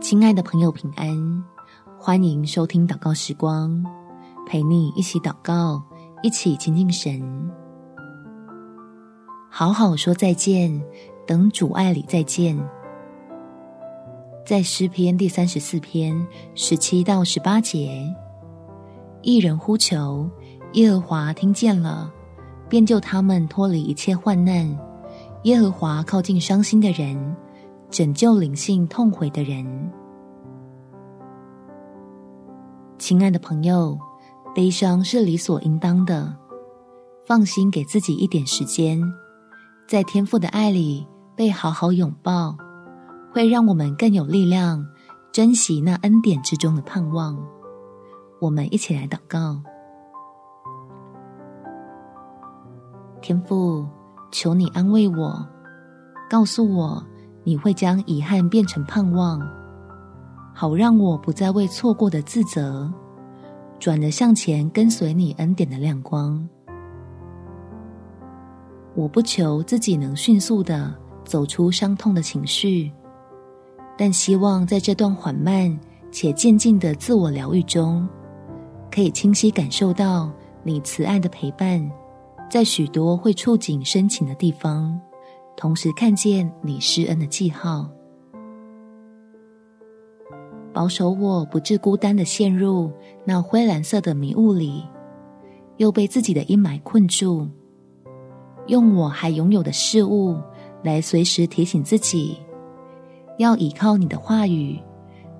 亲爱的朋友，平安！欢迎收听祷告时光，陪你一起祷告，一起亲近神。好好说再见，等主爱里再见。在诗篇第三十四篇十七到十八节，一人呼求，耶和华听见了，便救他们脱离一切患难。耶和华靠近伤心的人。拯救灵性痛悔的人，亲爱的朋友，悲伤是理所应当的。放心，给自己一点时间，在天父的爱里被好好拥抱，会让我们更有力量，珍惜那恩典之中的盼望。我们一起来祷告：天父，求你安慰我，告诉我。你会将遗憾变成盼望，好让我不再为错过的自责，转而向前跟随你恩典的亮光。我不求自己能迅速的走出伤痛的情绪，但希望在这段缓慢且渐进的自我疗愈中，可以清晰感受到你慈爱的陪伴，在许多会触景生情的地方。同时看见你施恩的记号，保守我不致孤单的陷入那灰蓝色的迷雾里，又被自己的阴霾困住。用我还拥有的事物来随时提醒自己，要倚靠你的话语，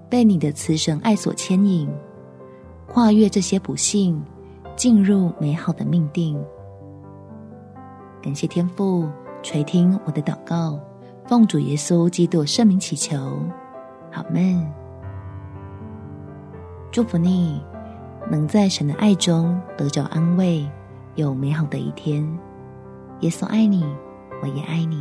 被你的慈神爱所牵引，跨越这些不幸，进入美好的命定。感谢天父。垂听我的祷告，奉主耶稣基督圣名祈求，好门。祝福你，能在神的爱中得着安慰，有美好的一天。耶稣爱你，我也爱你。